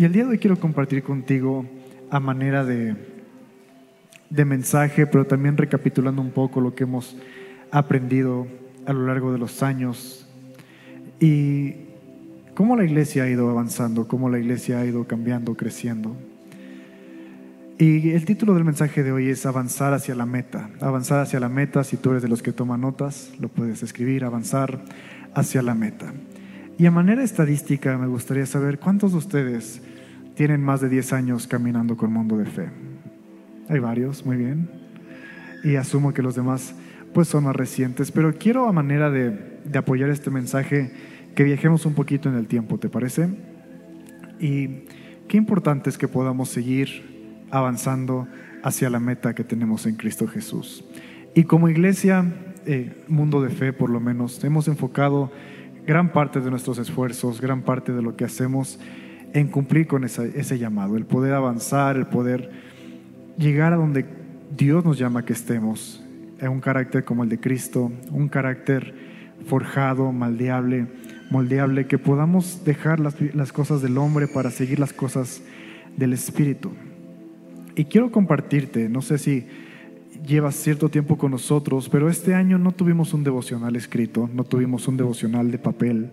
Y el día de hoy quiero compartir contigo a manera de, de mensaje, pero también recapitulando un poco lo que hemos aprendido a lo largo de los años y cómo la iglesia ha ido avanzando, cómo la iglesia ha ido cambiando, creciendo. Y el título del mensaje de hoy es Avanzar hacia la meta. Avanzar hacia la meta, si tú eres de los que toman notas, lo puedes escribir, avanzar hacia la meta. Y a manera estadística me gustaría saber cuántos de ustedes tienen más de 10 años caminando con Mundo de Fe. Hay varios, muy bien. Y asumo que los demás pues son más recientes, pero quiero a manera de, de apoyar este mensaje que viajemos un poquito en el tiempo, ¿te parece? Y qué importante es que podamos seguir avanzando hacia la meta que tenemos en Cristo Jesús. Y como iglesia, eh, mundo de fe por lo menos, hemos enfocado gran parte de nuestros esfuerzos, gran parte de lo que hacemos en cumplir con ese llamado, el poder avanzar, el poder llegar a donde Dios nos llama que estemos, en un carácter como el de Cristo, un carácter forjado, maldeable, moldeable, que podamos dejar las, las cosas del hombre para seguir las cosas del Espíritu. Y quiero compartirte, no sé si llevas cierto tiempo con nosotros, pero este año no tuvimos un devocional escrito, no tuvimos un devocional de papel.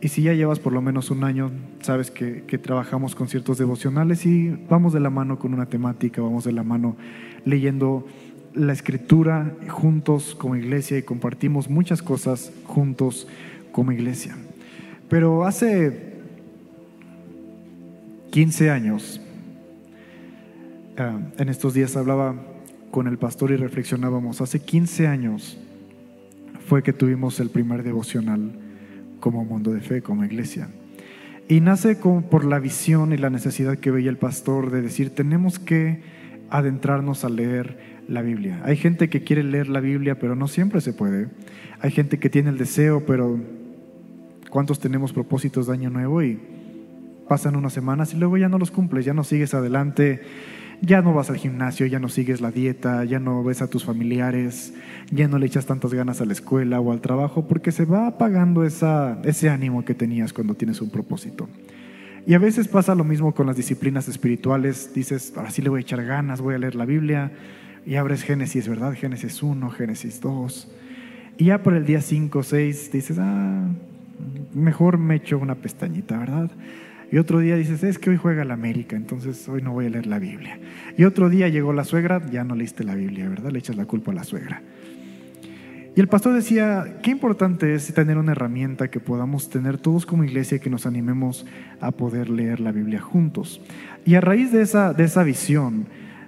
Y si ya llevas por lo menos un año, sabes que, trabajamos con ciertos devocionales y vamos de la mano con una temática, vamos de la mano leyendo la escritura juntos como iglesia y compartimos muchas cosas juntos como iglesia. Pero hace 15 años, ah, en estos días hablaba con el pastor y reflexionábamos, hace 15 años fue que tuvimos el primer devocional como mundo de fe, como iglesia. Y nace como por la visión y la necesidad que veía el pastor de decir, tenemos que adentrarnos a leer la Biblia. Hay gente que quiere leer la Biblia, pero no siempre se puede. Hay gente que tiene el deseo, pero ¿cuántos tenemos propósitos de año nuevo y pasan unas semanas y luego ya no los cumples, ya no sigues adelante, ya no vas al gimnasio, ya no sigues la dieta, ya no ves a tus familiares, ya no le echas tantas ganas a la escuela o al trabajo porque se va apagando ese ánimo que tenías cuando tienes un propósito. Y a veces pasa lo mismo con las disciplinas espirituales, dices, ahora sí le voy a echar ganas, voy a leer la Biblia, y abres Génesis, ¿verdad? Génesis 1, Génesis 2. Y ya por el día 5, 6 dices, ah, mejor me echo una pestañita, ¿verdad? Y otro día dices, es que hoy juega la América, entonces hoy no voy a leer la Biblia. Y otro día llegó la suegra, ya no leíste la Biblia, ¿verdad? Le echas la culpa a la suegra. Y el pastor decía, qué importante es tener una herramienta que podamos tener todos como iglesia y que nos animemos a poder leer la Biblia juntos. Y a raíz de esa, de esa visión,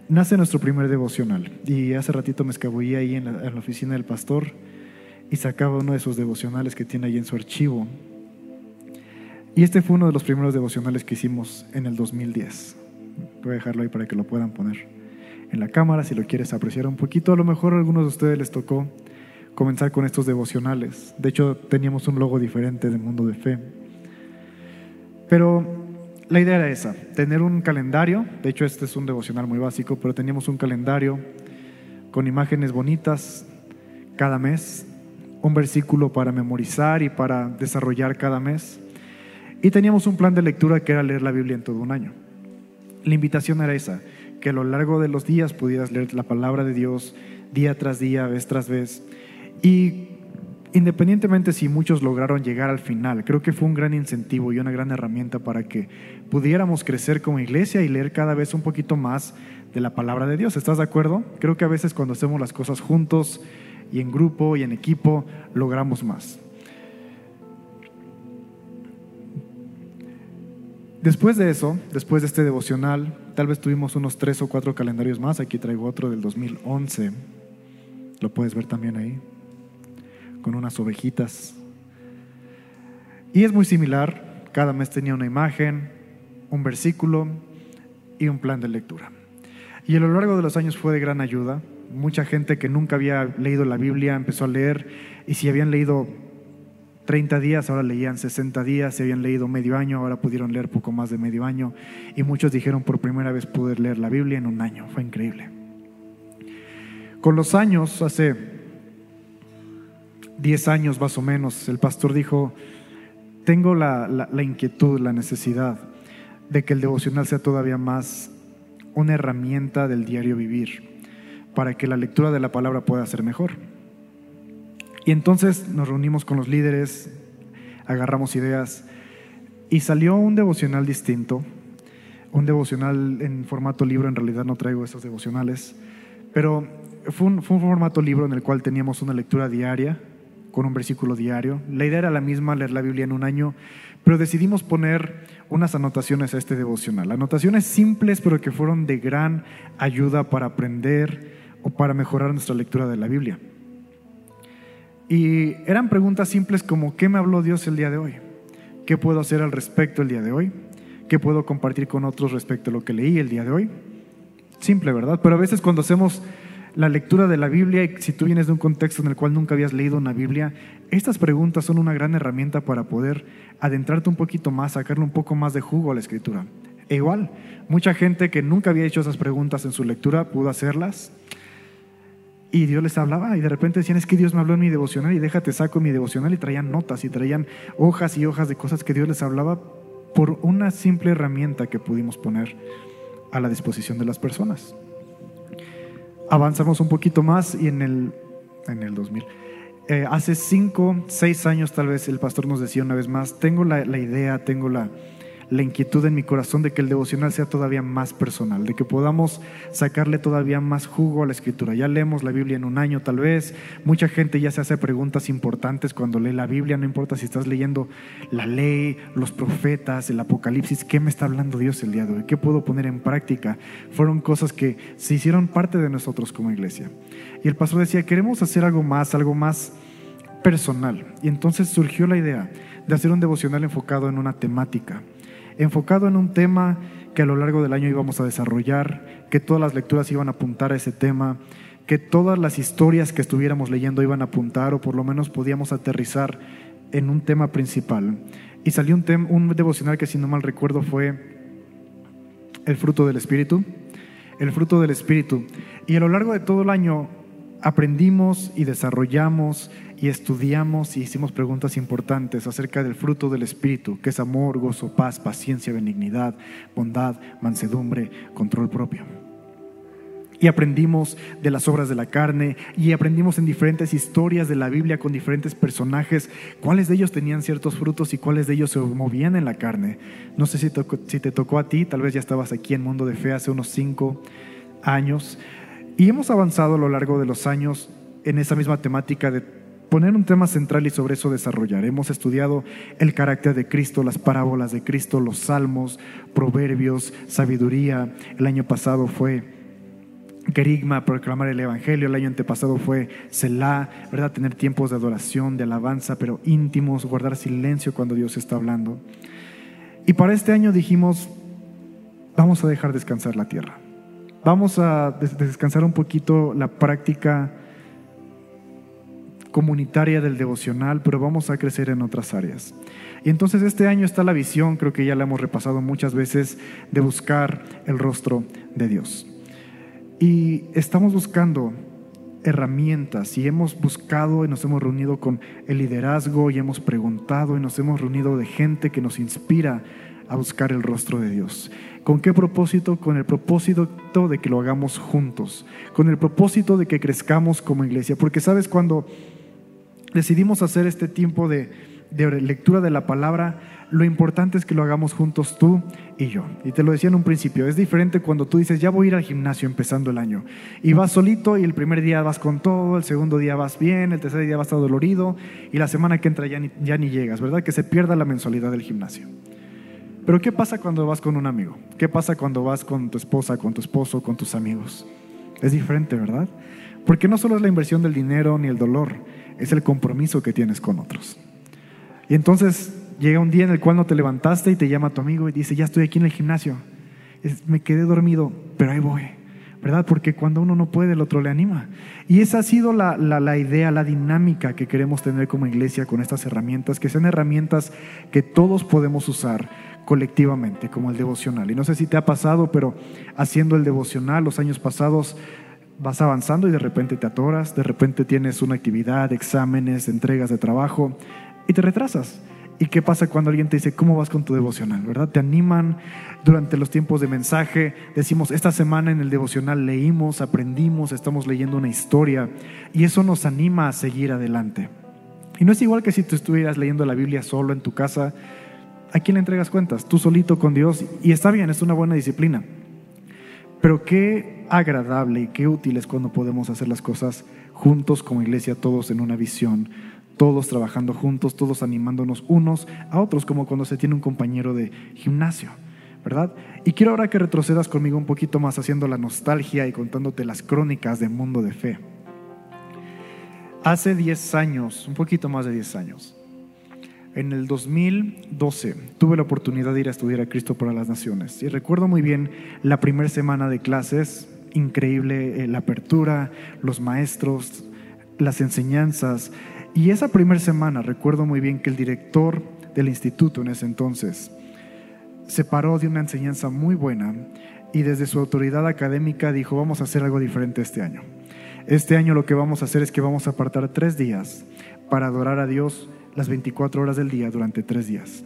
nace nuestro primer devocional. Y hace ratito me escabullí ahí en la, oficina del pastor y sacaba uno de esos devocionales que tiene ahí en su archivo. Y este fue uno de los primeros devocionales que hicimos en el 2010. Voy a dejarlo ahí para que lo puedan poner en la cámara si lo quieres apreciar un poquito. A lo mejor a algunos de ustedes les tocó comenzar con estos devocionales. De hecho, teníamos un logo diferente de Mundo de Fe. Pero la idea era esa, tener un calendario, de hecho este es un devocional muy básico, pero teníamos un calendario con imágenes bonitas cada mes, un versículo para memorizar y para desarrollar cada mes, y teníamos un plan de lectura que era leer la Biblia en todo un año. La invitación era esa, que a lo largo de los días pudieras leer la palabra de Dios día tras día, vez tras vez, y independientemente si muchos lograron llegar al final, creo que fue un gran incentivo y una gran herramienta para que pudiéramos crecer como iglesia y leer cada vez un poquito más de la palabra de Dios. ¿Estás de acuerdo? Creo que a veces cuando hacemos las cosas juntos y en grupo y en equipo, logramos más. Después de eso, después de este devocional, tal vez tuvimos unos tres o cuatro calendarios más. Aquí traigo otro del 2011. Lo puedes ver también ahí con unas ovejitas. Y es muy similar, cada mes tenía una imagen, un versículo y un plan de lectura. Y a lo largo de los años fue de gran ayuda. Mucha gente que nunca había leído la Biblia empezó a leer y si habían leído 30 días, ahora leían 60 días, si habían leído medio año, ahora pudieron leer poco más de medio año y muchos dijeron por primera vez poder leer la Biblia en un año, fue increíble. Con los años, hace 10 años más o menos, el pastor dijo, tengo la, inquietud, la necesidad de que el devocional sea todavía más una herramienta del diario vivir, para que la lectura de la palabra pueda ser mejor. Y entonces nos reunimos con los líderes, agarramos ideas y salió un devocional distinto, un devocional en formato libro, en realidad no traigo esos devocionales, pero fue un, fue un formato libro en el cual teníamos una lectura diaria, con un versículo diario. La idea era la misma, leer la Biblia en un año, pero decidimos poner unas anotaciones a este devocional. Anotaciones simples, pero que fueron de gran ayuda para aprender o para mejorar nuestra lectura de la Biblia. Y eran preguntas simples como, ¿qué me habló Dios el día de hoy? ¿Qué puedo hacer al respecto el día de hoy? ¿Qué puedo compartir con otros respecto a lo que leí el día de hoy? Simple, ¿verdad? Pero a veces cuando hacemos la lectura de la Biblia y si tú vienes de un contexto en el cual nunca habías leído una Biblia, estas preguntas son una gran herramienta para poder adentrarte un poquito más, sacarle un poco más de jugo a la escritura. E igual, mucha gente que nunca había hecho esas preguntas en su lectura pudo hacerlas y Dios les hablaba y de repente decían, es que Dios me habló en mi devocional y déjate saco mi devocional y traían notas y traían hojas y hojas de cosas que Dios les hablaba por una simple herramienta que pudimos poner a la disposición de las personas avanzamos un poquito más y en el, en el 2000. Eh, hace cinco, seis años tal vez el pastor nos decía una vez más, tengo la, la idea, tengo la, la inquietud en mi corazón de que el devocional sea todavía más personal, de que podamos sacarle todavía más jugo a la escritura. Ya leemos la Biblia en un año tal vez, mucha gente ya se hace preguntas importantes cuando lee la Biblia, no importa si estás leyendo la ley, los profetas, el Apocalipsis, ¿qué me está hablando Dios el día de hoy? ¿Qué puedo poner en práctica? Fueron cosas que se hicieron parte de nosotros como iglesia. Y el pastor decía, queremos hacer algo más, algo más personal. Y entonces surgió la idea de hacer un devocional enfocado en una temática enfocado en un tema que a lo largo del año íbamos a desarrollar, que todas las lecturas iban a apuntar a ese tema, que todas las historias que estuviéramos leyendo iban a apuntar o por lo menos podíamos aterrizar en un tema principal. Y salió un, un devocional que si no mal recuerdo fue el fruto del Espíritu, el fruto del Espíritu. Y a lo largo de todo el año aprendimos y desarrollamos y estudiamos y hicimos preguntas importantes acerca del fruto del Espíritu, que es amor, gozo, paz, paciencia, benignidad, bondad, mansedumbre, control propio. Y aprendimos de las obras de la carne y aprendimos en diferentes historias de la Biblia con diferentes personajes cuáles de ellos tenían ciertos frutos y cuáles de ellos se movían en la carne. No sé si, si te tocó a ti, tal vez ya estabas aquí en Mundo de Fe hace unos cinco años. Y hemos avanzado a lo largo de los años en esa misma temática de poner un tema central y sobre eso desarrollar. Hemos estudiado el carácter de Cristo, las parábolas de Cristo, los salmos, proverbios, sabiduría. El año pasado fue querigma, proclamar el Evangelio. El año antepasado fue Selah, ¿verdad? Tener tiempos de adoración, de alabanza, pero íntimos, guardar silencio cuando Dios está hablando. Y para este año dijimos, vamos a dejar descansar la tierra. Vamos a descansar un poquito la práctica comunitaria del devocional, pero vamos a crecer en otras áreas. Y entonces este año está la visión, creo que ya la hemos repasado muchas veces, de buscar el rostro de Dios. Y estamos buscando herramientas y hemos buscado y nos hemos reunido con el liderazgo y hemos preguntado y nos hemos reunido de gente que nos inspira a buscar el rostro de Dios. ¿Con qué propósito? Con el propósito de que lo hagamos juntos, con el propósito de que crezcamos como iglesia. Porque sabes, cuando decidimos hacer este tiempo de, lectura de la palabra, lo importante es que lo hagamos juntos tú y yo. Y te lo decía en un principio, es diferente cuando tú dices, ya voy a ir al gimnasio empezando el año. Y vas solito y el primer día vas con todo, el segundo día vas bien, el tercer día vas todo dolorido y la semana que entra ya ni, ya ni llegas, ¿verdad? Que se pierda la mensualidad del gimnasio. Pero ¿qué pasa cuando vas con un amigo? ¿Qué pasa cuando vas con tu esposa, con tu esposo, con tus amigos? Es diferente, ¿verdad? Porque no solo es la inversión del dinero ni el dolor, es el compromiso que tienes con otros. Y entonces llega un día en el cual no te levantaste y te llama tu amigo y dice, ya estoy aquí en el gimnasio. me quedé dormido, pero ahí voy. ¿Verdad? Porque cuando uno no puede, el otro le anima. Y esa ha sido la, la idea, la dinámica que queremos tener como iglesia con estas herramientas, que sean herramientas que todos podemos usar colectivamente, como el devocional. Y no sé si te ha pasado, pero haciendo el devocional los años pasados, vas avanzando y de repente te atoras, de repente tienes una actividad, exámenes, entregas de trabajo y te retrasas. ¿Y qué pasa cuando alguien te dice, ¿cómo vas con tu devocional? ¿Verdad? Te animan durante los tiempos de mensaje. Decimos, esta semana en el devocional leímos, aprendimos, estamos leyendo una historia y eso nos anima a seguir adelante. Y no es igual que si tú estuvieras leyendo la Biblia solo en tu casa. ¿A quién le entregas cuentas? Tú solito con Dios. Y está bien, es una buena disciplina. Pero qué agradable y qué útil es cuando podemos hacer las cosas juntos como iglesia, todos en una visión, todos trabajando juntos, todos animándonos unos a otros, como cuando se tiene un compañero de gimnasio, ¿verdad? Y quiero ahora que retrocedas conmigo un poquito más haciendo la nostalgia y contándote las crónicas de Mundo de Fe. Hace 10 años, un poquito más de 10 años, en el 2012 tuve la oportunidad de ir a estudiar a Cristo para las Naciones y recuerdo muy bien la primera semana de clases, increíble eh, la apertura, los maestros, las enseñanzas, y esa primera semana recuerdo muy bien que el director del instituto en ese entonces se paró de una enseñanza muy buena y desde su autoridad académica dijo, vamos a hacer algo diferente este año. Este año lo que vamos a hacer es que vamos a apartar tres días para adorar a Dios las 24 horas del día durante tres días.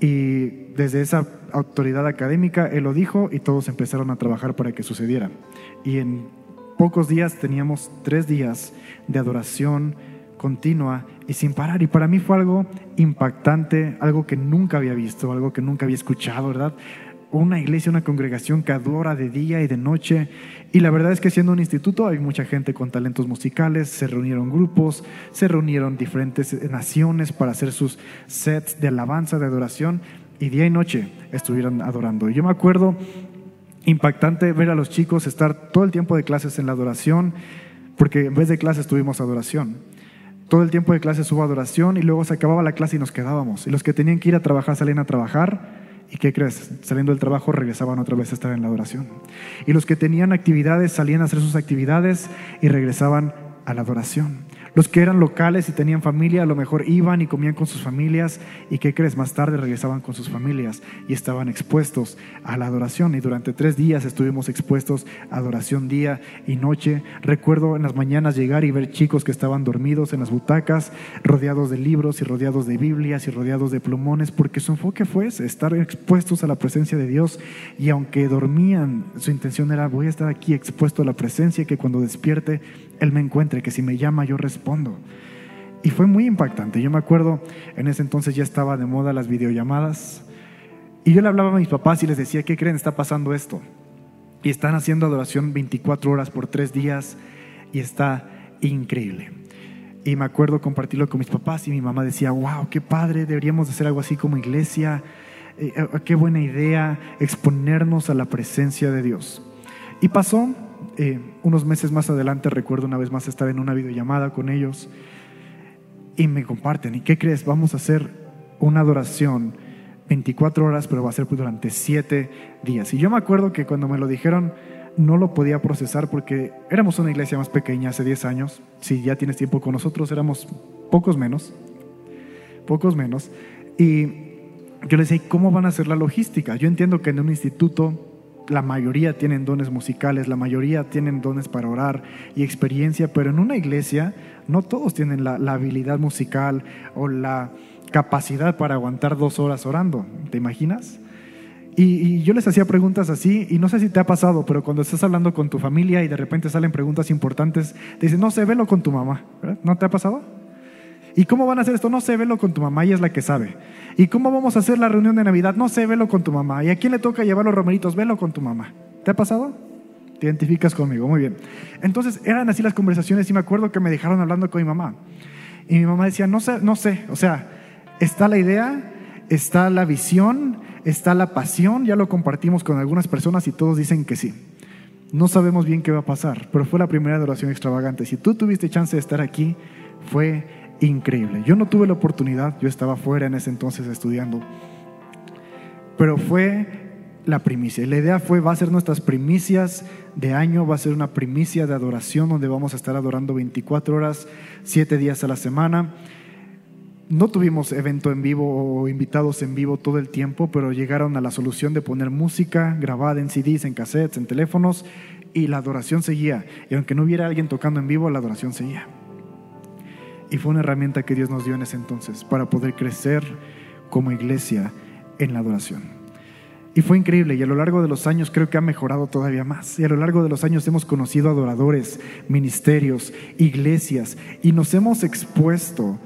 Y desde esa autoridad académica, él lo dijo y todos empezaron a trabajar para que sucediera. Y en pocos días teníamos tres días de adoración, continua y sin parar. Y para mí fue algo impactante, algo que nunca había visto, algo que nunca había escuchado, ¿verdad? Una iglesia, una congregación que adora de día y de noche. Y la verdad es que siendo un instituto hay mucha gente con talentos musicales, se reunieron grupos, se reunieron diferentes naciones para hacer sus sets de alabanza, de adoración, y día y noche estuvieron adorando. Y yo me acuerdo impactante ver a los chicos estar todo el tiempo de clases en la adoración, porque en vez de clases tuvimos adoración. Todo el tiempo de clase hubo adoración y luego se acababa la clase y nos quedábamos. Y los que tenían que ir a trabajar salían a trabajar. ¿Y qué crees? Saliendo del trabajo regresaban otra vez a estar en la adoración. Y los que tenían actividades salían a hacer sus actividades y regresaban a la adoración. Los que eran locales y tenían familia, a lo mejor iban y comían con sus familias y qué crees, más tarde regresaban con sus familias y estaban expuestos a la adoración. Y durante tres días estuvimos expuestos a adoración día y noche. Recuerdo en las mañanas llegar y ver chicos que estaban dormidos en las butacas, rodeados de libros y rodeados de Biblias y rodeados de plumones, porque su enfoque fue estar expuestos a la presencia de Dios. Y aunque dormían, su intención era, voy a estar aquí expuesto a la presencia que cuando despierte, Él me encuentre, que si me llama yo respondo y fue muy impactante. Yo me acuerdo, en ese entonces ya estaba de moda las videollamadas. Y yo le hablaba a mis papás y les decía, ¿qué creen? Está pasando esto. Y están haciendo adoración 24 horas por tres días y está increíble. Y me acuerdo compartirlo con mis papás y mi mamá decía, wow, qué padre, deberíamos hacer algo así como iglesia. Eh, eh, qué buena idea exponernos a la presencia de Dios. Y pasó eh, unos meses más adelante recuerdo una vez más estar en una videollamada con ellos y me comparten, ¿y qué crees? Vamos a hacer una adoración 24 horas, pero va a ser durante 7 días. Y yo me acuerdo que cuando me lo dijeron, no lo podía procesar porque éramos una iglesia más pequeña hace 10 años. Si ya tienes tiempo con nosotros, éramos pocos menos, pocos menos. Y yo les decía, ¿cómo van a hacer la logística? Yo entiendo que en un instituto la mayoría tienen dones musicales, la mayoría tienen dones para orar y experiencia, pero en una iglesia no todos tienen la, habilidad musical o la capacidad para aguantar dos horas orando. ¿Te imaginas? Y, yo les hacía preguntas así, y no sé si te ha pasado, pero cuando estás hablando con tu familia y de repente salen preguntas importantes, te dicen, no sé, velo con tu mamá. ¿No te ha pasado? ¿Y cómo van a hacer esto? No sé, velo con tu mamá, ella es la que sabe. ¿Y cómo vamos a hacer la reunión de Navidad? No sé, velo con tu mamá. ¿Y a quién le toca llevar los romeritos? Velo con tu mamá. ¿Te ha pasado? Te identificas conmigo, muy bien. Entonces eran así las conversaciones y me acuerdo que me dejaron hablando con mi mamá. Y mi mamá decía, no sé, no sé, o sea, está la idea, está la visión, está la pasión, ya lo compartimos con algunas personas y todos dicen que sí. No sabemos bien qué va a pasar, pero fue la primera adoración extravagante. Si tú tuviste chance de estar aquí, fue increíble. Yo no tuve la oportunidad, yo estaba fuera en ese entonces estudiando, pero fue la primicia. La idea fue, va a ser nuestras primicias de año, va a ser una primicia de adoración donde vamos a estar adorando 24 horas, 7 días a la semana. No tuvimos evento en vivo o invitados en vivo todo el tiempo, pero llegaron a la solución de poner música grabada en CDs, en cassettes, en teléfonos, y la adoración seguía. Y aunque no hubiera alguien tocando en vivo, la adoración seguía. Y fue una herramienta que Dios nos dio en ese entonces para poder crecer como iglesia en la adoración. Y fue increíble y a lo largo de los años creo que ha mejorado todavía más. Y a lo largo de los años hemos conocido adoradores, ministerios, iglesias y nos hemos expuesto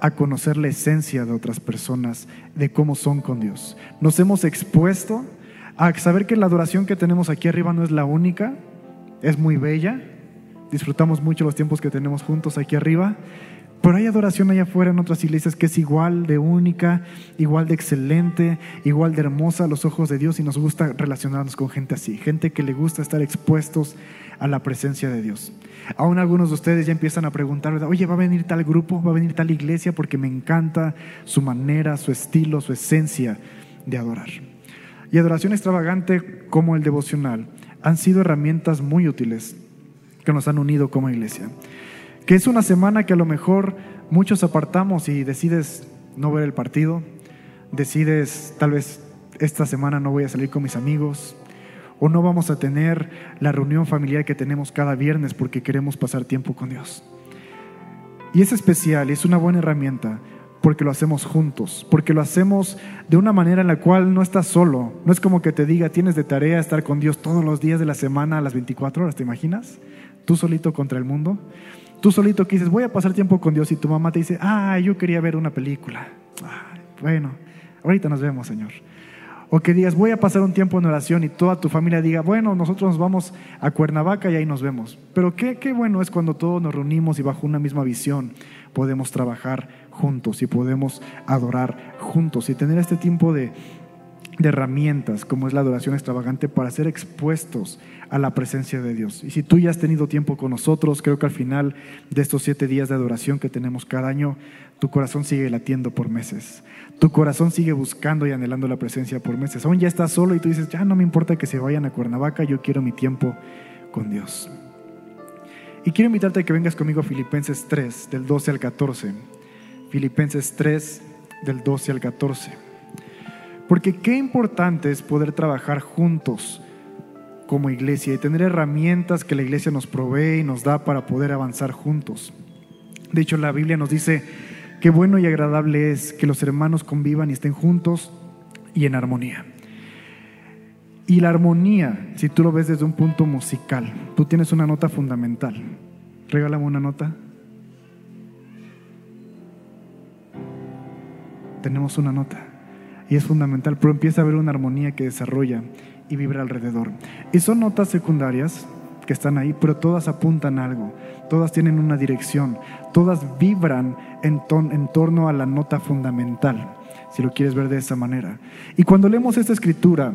a conocer la esencia de otras personas, de cómo son con Dios. Nos hemos expuesto a saber que la adoración que tenemos aquí arriba no es la única, es muy bella, disfrutamos mucho los tiempos que tenemos juntos aquí arriba, pero hay adoración allá afuera en otras iglesias que es igual de única, igual de excelente, igual de hermosa a los ojos de Dios y nos gusta relacionarnos con gente así, gente que le gusta estar expuestos a la presencia de Dios. Aún algunos de ustedes ya empiezan a preguntar, oye, ¿va a venir tal grupo? ¿Va a venir tal iglesia? Porque me encanta su manera, su estilo, su esencia de adorar. Y adoración extravagante como el devocional han sido herramientas muy útiles que nos han unido como iglesia. Que es una semana que a lo mejor muchos apartamos y decides no ver el partido, decides tal vez esta semana no voy a salir con mis amigos, o no vamos a tener la reunión familiar que tenemos cada viernes porque queremos pasar tiempo con Dios. Y es especial es una buena herramienta porque lo hacemos juntos, porque lo hacemos de una manera en la cual no estás solo. No es como que te diga, tienes de tarea estar con Dios todos los días de la semana a las 24 horas, ¿te imaginas? Tú solito contra el mundo. Tú solito que dices, voy a pasar tiempo con Dios y tu mamá te dice, ah, yo quería ver una película. bueno, ahorita nos vemos, Señor. O que digas, voy a pasar un tiempo en oración y toda tu familia diga, bueno, nosotros nos vamos a Cuernavaca y ahí nos vemos. Pero qué, qué bueno es cuando todos nos reunimos y bajo una misma visión podemos trabajar juntos y podemos adorar juntos y tener este tiempo de, de herramientas como es la adoración extravagante para ser expuestos a la presencia de Dios. Y si tú ya has tenido tiempo con nosotros, creo que al final de estos siete días de adoración que tenemos cada año, tu corazón sigue latiendo por meses. Tu corazón sigue buscando y anhelando la presencia por meses. Aún ya estás solo y tú dices, ya no me importa que se vayan a Cuernavaca, yo quiero mi tiempo con Dios. Y quiero invitarte a que vengas conmigo a Filipenses 3, del 12 al 14. Filipenses 3, del 12 al 14. Porque qué importante es poder trabajar juntos como iglesia y tener herramientas que la iglesia nos provee y nos da para poder avanzar juntos. De hecho, la Biblia nos dice qué bueno y agradable es que los hermanos convivan y estén juntos y en armonía. Y la armonía, si tú lo ves desde un punto musical, tú tienes una nota fundamental. Regálame una nota. Tenemos una nota. Y es fundamental, pero empieza a haber una armonía que desarrolla y vibra alrededor. Y son notas secundarias que están ahí, pero todas apuntan a algo, todas tienen una dirección, todas vibran en, en torno a la nota fundamental, si lo quieres ver de esa manera. Y cuando leemos esta escritura,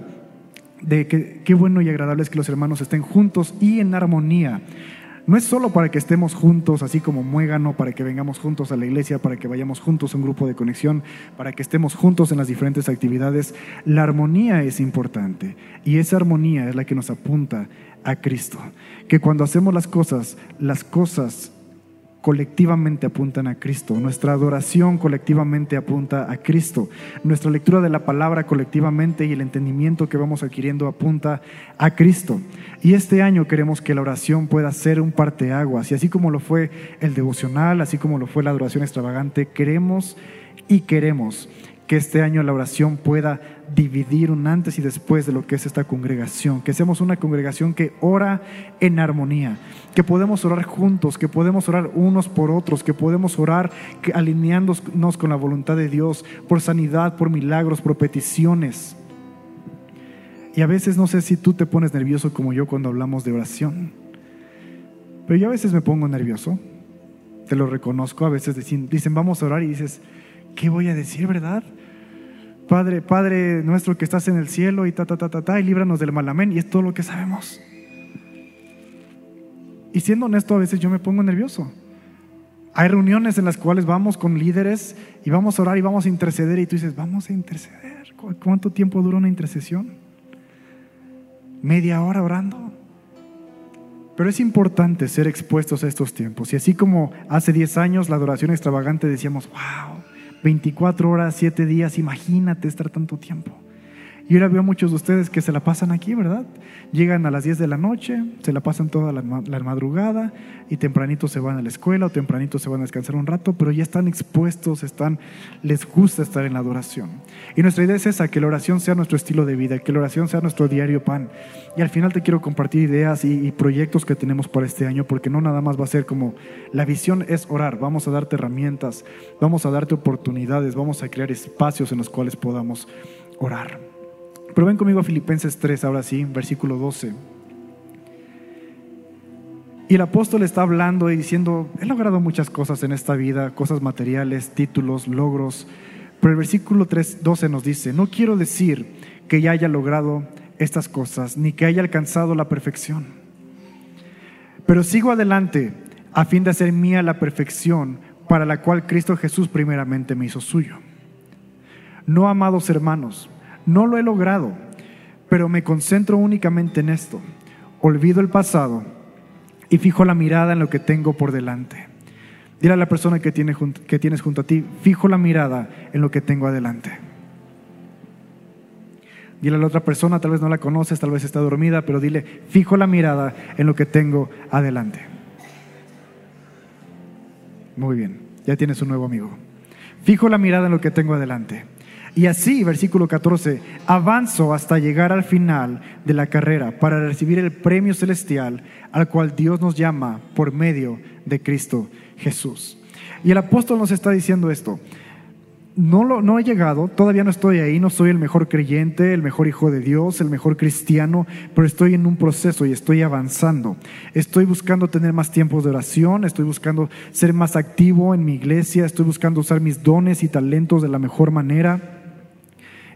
de qué bueno y agradable es que los hermanos estén juntos y en armonía. No es solo para que estemos juntos, así como muégano, para que vengamos juntos a la iglesia, para que vayamos juntos a un grupo de conexión, para que estemos juntos en las diferentes actividades. La armonía es importante y esa armonía es la que nos apunta a Cristo. Que cuando hacemos las cosas, las cosas colectivamente apuntan a Cristo, nuestra adoración colectivamente apunta a Cristo, nuestra lectura de la palabra colectivamente y el entendimiento que vamos adquiriendo apunta a Cristo. Y este año queremos que la oración pueda ser un parteaguas, y así como lo fue el devocional, así como lo fue la adoración extravagante, queremos y queremos que este año la oración pueda dividir un antes y después de lo que es esta congregación, que seamos una congregación que ora en armonía, que podemos orar juntos, que podemos orar unos por otros, que podemos orar alineándonos con la voluntad de Dios, por sanidad, por milagros, por peticiones. Y a veces no sé si tú te pones nervioso como yo cuando hablamos de oración, pero yo a veces me pongo nervioso, te lo reconozco, a veces dicen, dicen vamos a orar y dices, ¿qué voy a decir, verdad? Padre, Padre nuestro que estás en el cielo y ta, ta, ta, ta, ta, y líbranos del mal, amén. Y es todo lo que sabemos. Y siendo honesto, a veces yo me pongo nervioso. Hay reuniones en las cuales vamos con líderes y vamos a orar y vamos a interceder y tú dices, vamos a interceder. ¿Cuánto tiempo dura una intercesión? Media hora orando. Pero es importante ser expuestos a estos tiempos. Y así como hace 10 años la adoración extravagante decíamos, wow, 24 horas, 7 días, imagínate estar tanto tiempo. Y ahora veo a muchos de ustedes que se la pasan aquí, ¿verdad? Llegan a las 10 de la noche, se la pasan toda la, madrugada y tempranito se van a la escuela o tempranito se van a descansar un rato, pero ya están expuestos, están, les gusta estar en la adoración. Y nuestra idea es esa, que la oración sea nuestro estilo de vida, que la oración sea nuestro diario pan. Y al final te quiero compartir ideas y, y proyectos que tenemos para este año, porque no nada más va a ser como la visión es orar, vamos a darte herramientas, vamos a darte oportunidades, vamos a crear espacios en los cuales podamos orar. Pero ven conmigo a Filipenses 3, ahora sí, versículo 12. Y el apóstol está hablando y diciendo, he logrado muchas cosas en esta vida, cosas materiales, títulos, logros. Pero el versículo 3, 12 nos dice, no quiero decir que ya haya logrado estas cosas, ni que haya alcanzado la perfección. Pero sigo adelante a fin de hacer mía la perfección para la cual Cristo Jesús primeramente me hizo suyo. No, amados hermanos, no lo he logrado, pero me concentro únicamente en esto. Olvido el pasado y fijo la mirada en lo que tengo por delante. Dile a la persona que, que tienes junto a ti, fijo la mirada en lo que tengo adelante. Dile a la otra persona, tal vez no la conoces, tal vez está dormida, pero dile, fijo la mirada en lo que tengo adelante. Muy bien, ya tienes un nuevo amigo. Fijo la mirada en lo que tengo adelante. Y así, versículo 14, avanzo hasta llegar al final de la carrera para recibir el premio celestial al cual Dios nos llama por medio de Cristo Jesús. Y el apóstol nos está diciendo esto. No, lo, no he llegado, todavía no estoy ahí, no soy el mejor creyente, el mejor hijo de Dios, el mejor cristiano, pero estoy en un proceso y estoy avanzando. Estoy buscando tener más tiempos de oración, estoy buscando ser más activo en mi iglesia, estoy buscando usar mis dones y talentos de la mejor manera.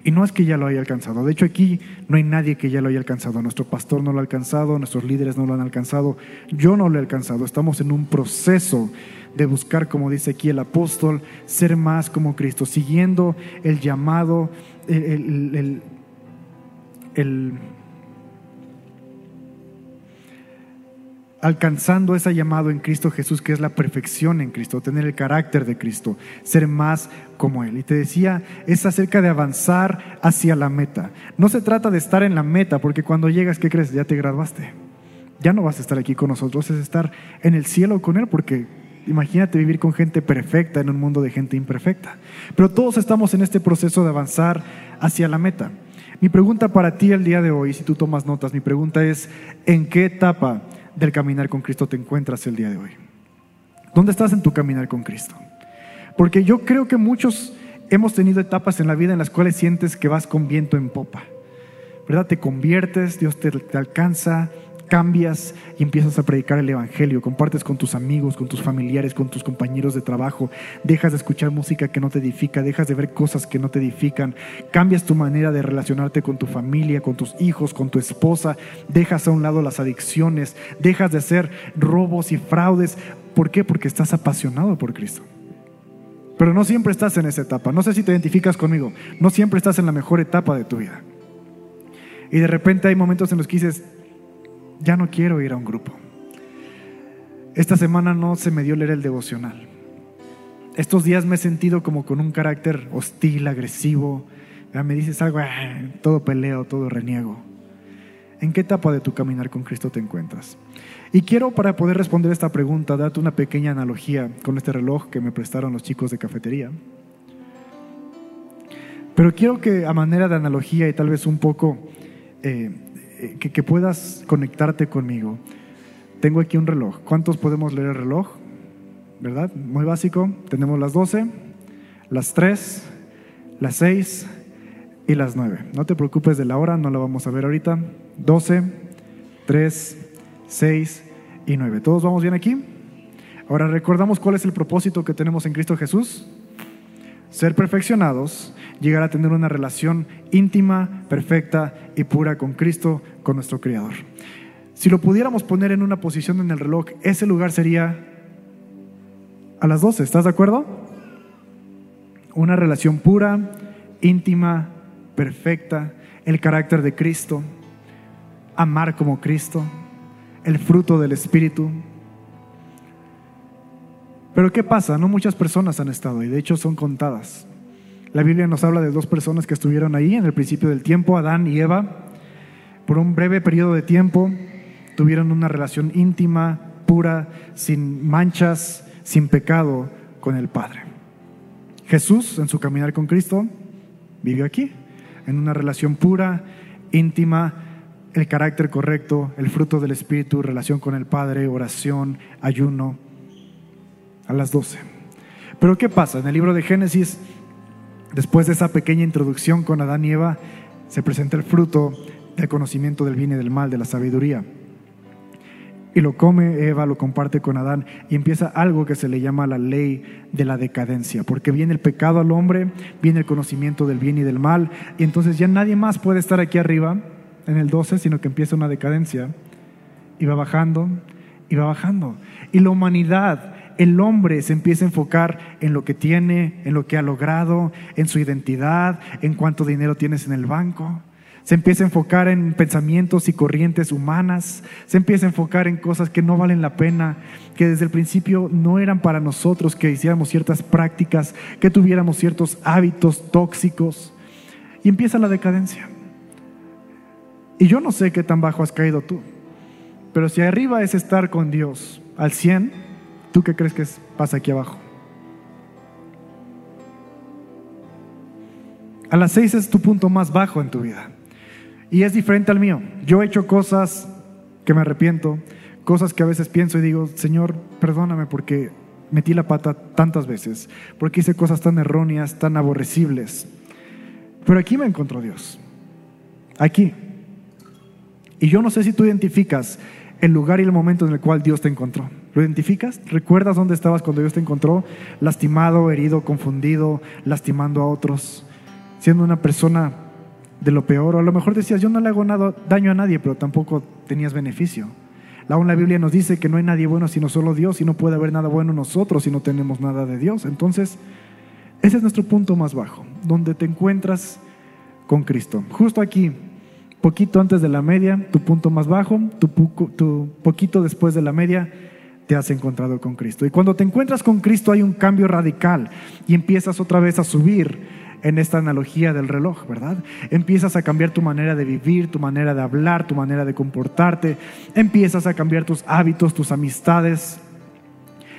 Y no es que ya lo haya alcanzado. De hecho, aquí no hay nadie que ya lo haya alcanzado. Nuestro pastor no lo ha alcanzado, nuestros líderes no lo han alcanzado. Yo no lo he alcanzado. Estamos en un proceso de buscar, como dice aquí el apóstol, ser más como Cristo, siguiendo el llamado, el, el alcanzando ese llamado en Cristo Jesús, que es la perfección en Cristo, tener el carácter de Cristo, ser más como Él. Y te decía, es acerca de avanzar hacia la meta. No se trata de estar en la meta, porque cuando llegas, ¿qué crees? Ya te graduaste. Ya no vas a estar aquí con nosotros, es estar en el cielo con Él, porque imagínate vivir con gente perfecta en un mundo de gente imperfecta. Pero todos estamos en este proceso de avanzar hacia la meta. Mi pregunta para ti el día de hoy, si tú tomas notas, mi pregunta es, ¿en qué etapa del caminar con Cristo te encuentras el día de hoy? ¿Dónde estás en tu caminar con Cristo? Porque yo creo que muchos hemos tenido etapas en la vida en las cuales sientes que vas con viento en popa. ¿Verdad? Te conviertes, Dios te, te alcanza, cambias y empiezas a predicar el Evangelio, compartes con tus amigos, con tus familiares, con tus compañeros de trabajo, dejas de escuchar música que no te edifica, dejas de ver cosas que no te edifican, cambias tu manera de relacionarte con tu familia, con tus hijos, con tu esposa, dejas a un lado las adicciones, dejas de hacer robos y fraudes. ¿Por qué? Porque estás apasionado por Cristo. Pero no siempre estás en esa etapa. No sé si te identificas conmigo. No siempre estás en la mejor etapa de tu vida. Y de repente hay momentos en los que dices, ya no quiero ir a un grupo. Esta semana no se me dio leer el devocional. Estos días me he sentido como con un carácter hostil, agresivo. Me dices algo, ah, todo peleo, todo reniego. ¿En qué etapa de tu caminar con Cristo te encuentras? Y quiero para poder responder esta pregunta, darte una pequeña analogía con este reloj que me prestaron los chicos de cafetería. Pero quiero que a manera de analogía y tal vez un poco eh, eh, que, puedas conectarte conmigo. Tengo aquí un reloj. ¿Cuántos podemos leer el reloj? ¿Verdad? Muy básico. Tenemos las 12, las 3, las 6 y las 9. No te preocupes de la hora, no la vamos a ver ahorita. 12, 3, 6 y 9. ¿Todos vamos bien aquí? Ahora recordamos cuál es el propósito que tenemos en Cristo Jesús. Ser perfeccionados llegar a tener una relación íntima, perfecta y pura con Cristo, con nuestro Creador. Si lo pudiéramos poner en una posición en el reloj, ese lugar sería a las 12, ¿estás de acuerdo? Una relación pura, íntima, perfecta, el carácter de Cristo, amar como Cristo, el fruto del Espíritu. Pero ¿qué pasa? No muchas personas han estado y de hecho son contadas La Biblia nos habla de dos personas que estuvieron ahí en el principio del tiempo, Adán y Eva. Por un breve periodo de tiempo tuvieron una relación íntima, pura, sin manchas, sin pecado con el Padre. Jesús, en su caminar con Cristo, vivió aquí, en una relación pura, íntima, el carácter correcto, el fruto del Espíritu, relación con el Padre, oración, ayuno, a las 12. Pero ¿qué pasa? En el libro de Génesis, después de esa pequeña introducción con Adán y Eva, se presenta el fruto del conocimiento del bien y del mal, de la sabiduría. Y lo come Eva, lo comparte con Adán y empieza algo que se le llama la ley de la decadencia, porque viene el pecado al hombre, viene el conocimiento del bien y del mal, y entonces ya nadie más puede estar aquí arriba en el 12, sino que empieza una decadencia y va bajando y va bajando. Y la humanidad, el hombre se empieza a enfocar en lo que tiene, en lo que ha logrado, en su identidad, en cuánto dinero tienes en el banco. Se empieza a enfocar en pensamientos y corrientes humanas. Se empieza a enfocar en cosas que no valen la pena, que desde el principio no eran para nosotros, que hiciéramos ciertas prácticas, que tuviéramos ciertos hábitos tóxicos. Y empieza la decadencia. Y yo no sé qué tan bajo has caído tú, pero si arriba es estar con Dios al 100, ¿tú qué crees que pasa aquí abajo? A las 6 es tu punto más bajo en tu vida. Y es diferente al mío. Yo he hecho cosas que me arrepiento, cosas que a veces pienso y digo, Señor, perdóname porque metí la pata tantas veces, porque hice cosas tan erróneas, tan aborrecibles. Pero aquí me encontró Dios. Aquí. Y yo no sé si tú identificas el lugar y el momento en el cual Dios te encontró. ¿Lo identificas? ¿Recuerdas dónde estabas cuando Dios te encontró? Lastimado, herido, confundido, lastimando a otros, siendo una persona de lo peor. O a lo mejor decías, yo no le hago daño a nadie, pero tampoco tenías beneficio. Aún la Biblia nos dice que no hay nadie bueno sino solo Dios y no puede haber nada bueno en nosotros si no tenemos nada de Dios. Entonces, ese es nuestro punto más bajo, donde te encuentras con Cristo. Justo aquí, poquito antes de la media, tu punto más bajo, tu, poquito después de la media, te has encontrado con Cristo. Y cuando te encuentras con Cristo hay un cambio radical y empiezas otra vez a subir en esta analogía del reloj, ¿verdad? Empiezas a cambiar tu manera de vivir, tu manera de hablar, tu manera de comportarte, empiezas a cambiar tus hábitos, tus amistades